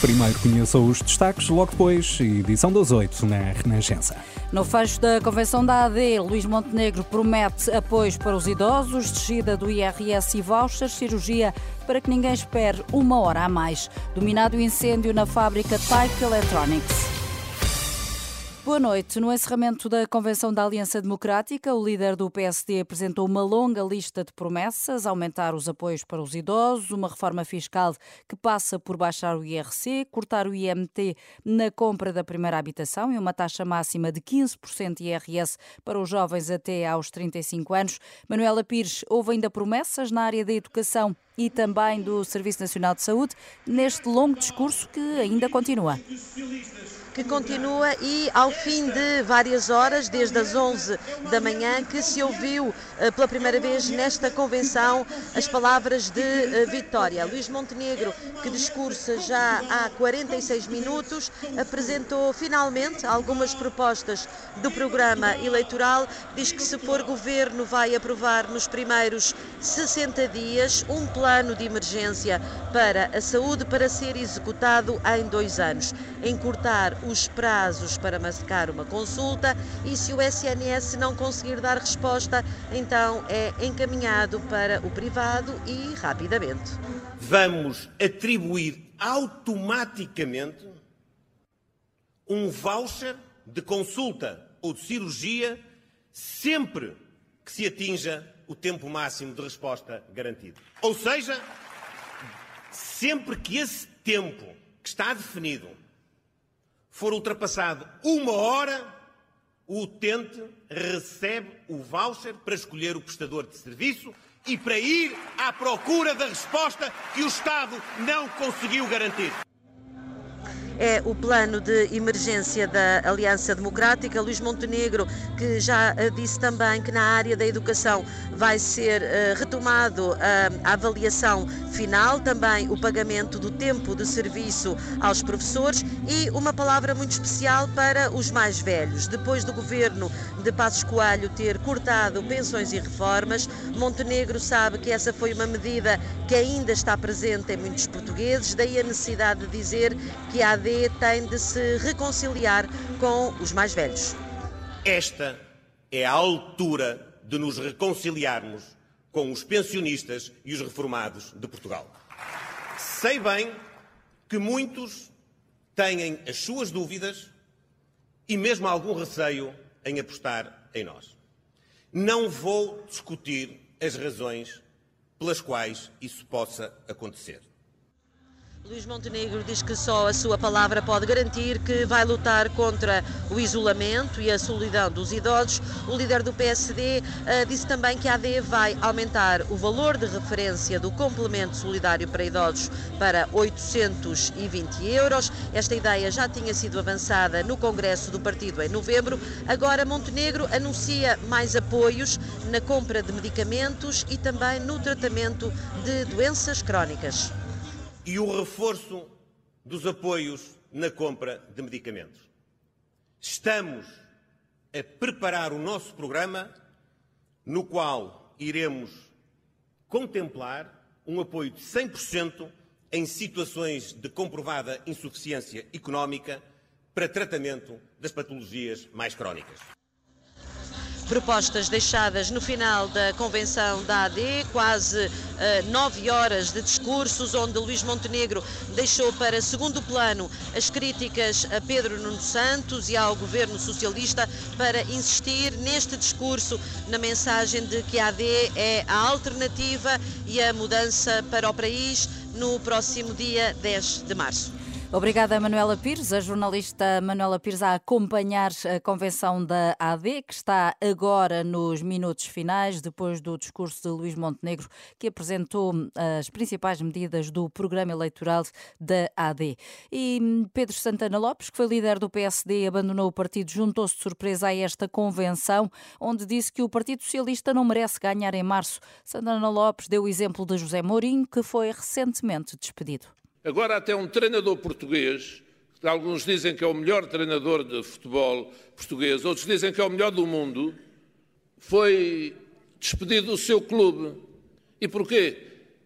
Primeiro conheça os destaques, logo depois, edição das 8 na Renascença. No fecho da convenção da AD, Luís Montenegro promete apoios para os idosos, descida do IRS e vouchers, cirurgia para que ninguém espere uma hora a mais. Dominado o incêndio na fábrica Type Electronics. Boa noite. No encerramento da Convenção da Aliança Democrática, o líder do PSD apresentou uma longa lista de promessas: aumentar os apoios para os idosos, uma reforma fiscal que passa por baixar o IRC, cortar o IMT na compra da primeira habitação e uma taxa máxima de 15% IRS para os jovens até aos 35 anos. Manuela Pires, houve ainda promessas na área da educação e também do Serviço Nacional de Saúde neste longo discurso que ainda continua que continua e ao fim de várias horas, desde as 11 da manhã, que se ouviu eh, pela primeira vez nesta convenção as palavras de eh, Vitória. Luís Montenegro, que discursa já há 46 minutos, apresentou finalmente algumas propostas do programa eleitoral. Diz que se for governo vai aprovar nos primeiros 60 dias um plano de emergência para a saúde para ser executado em dois anos. Encurtar os prazos para marcar uma consulta e se o SNS não conseguir dar resposta, então é encaminhado para o privado e rapidamente. Vamos atribuir automaticamente um voucher de consulta ou de cirurgia sempre que se atinja o tempo máximo de resposta garantido. Ou seja, sempre que esse tempo que está definido for ultrapassado uma hora, o utente recebe o voucher para escolher o prestador de serviço e para ir à procura da resposta que o Estado não conseguiu garantir é o plano de emergência da Aliança Democrática. Luís Montenegro, que já eh, disse também que na área da educação vai ser uh, retomado uh, a avaliação final, também o pagamento do tempo de serviço aos professores e uma palavra muito especial para os mais velhos. Depois do governo de Passos Coelho ter cortado pensões e reformas, Montenegro sabe que essa foi uma medida que ainda está presente em muitos portugueses, daí a necessidade de dizer que a Tem de se reconciliar com os mais velhos. Esta é a altura de nos reconciliarmos com os pensionistas e os reformados de Portugal. Sei bem que muitos têm as suas dúvidas e mesmo algum receio em apostar em nós. Não vou discutir as razões pelas quais isso possa acontecer. Luís Montenegro diz que só a sua palavra pode garantir que vai lutar contra o isolamento e a solidão dos idosos. O líder do PSD uh, eh, disse também que a AD vai aumentar o valor de referência do complemento solidário para idosos para 820 euros. Esta ideia já tinha sido avançada no Congresso do Partido em novembro. Agora Montenegro anuncia mais apoios na compra de medicamentos e também no tratamento de doenças crónicas e o reforço dos apoios na compra de medicamentos. Estamos a preparar o nosso programa, no qual iremos contemplar um apoio de 100% em situações de comprovada insuficiência económica para tratamento das patologias mais crónicas propostas deixadas no final da convenção da AD, quase uh, nove horas de discursos, onde Luís Montenegro deixou para segundo plano as críticas a Pedro Nuno Santos e ao governo socialista para insistir neste discurso na mensagem de que a AD é a alternativa e a mudança para o país no próximo dia 10 de março. Obrigada, Manuela Pires, a jornalista Manuela Pires, a acompanhar a convenção da AD, que está agora nos minutos finais, depois do discurso de Luís Montenegro, que apresentou as principais medidas do programa eleitoral da AD. E Pedro Santana Lopes, que foi líder do PSD, abandonou o partido, juntou-se de surpresa a esta convenção, onde disse que o Partido Socialista não merece ganhar em março. Santana Lopes deu o exemplo de José Mourinho, que foi recentemente despedido. Agora, até um treinador português alguns dizem que é o melhor treinador de futebol português, outros dizem que é o melhor do mundo, foi despedido do seu clube. E porquê?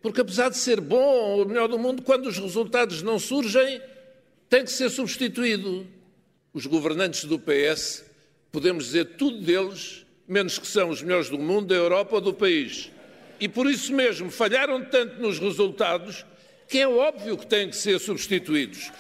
Porque apesar de ser bom, o melhor do mundo, quando os resultados não surgem, tem que ser substituído. Os governantes do PS, podemos dizer tudo deles, menos que são os melhores do mundo, da Europa ou do país. E por isso mesmo falharam tanto nos resultados que é óbvio que têm que ser substituídos.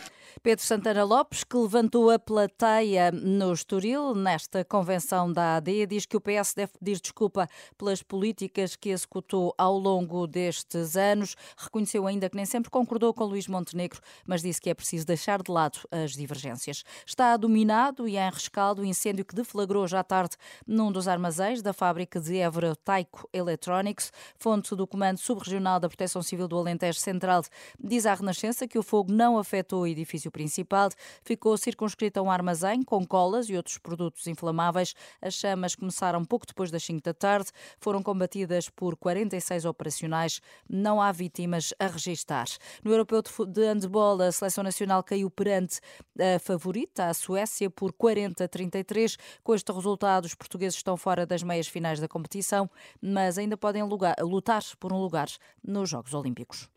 Pedro Santana Lopes, que levantou a plateia no Estoril nesta convenção da AD, diz que o PS deve pedir desculpa pelas políticas que executou ao longo destes anos. Reconheceu ainda que nem sempre concordou com Luís Montenegro, mas disse que é preciso deixar de lado as divergências. Está dominado e em rescaldo o incêndio que deflagrou já tarde num dos armazéns da fábrica de Évora Taiko Electronics. Fonte do Comando Subregional da Proteção Civil do Alentejo Central diz à Renascença que o fogo não afetou o edifício principal ficou circunscrita a um armazém com colas e outros produtos inflamáveis. As chamas começaram pouco depois das 5 da tarde, foram combatidas por 46 operacionais. Não há vítimas a registar. No Europeu de Handball, a seleção nacional caiu perante a favorita, a Suécia, por 40-33. Com este resultado, os portugueses estão fora das meias finais da competição, mas ainda podem lugar, lutar por um lugar nos Jogos Olímpicos.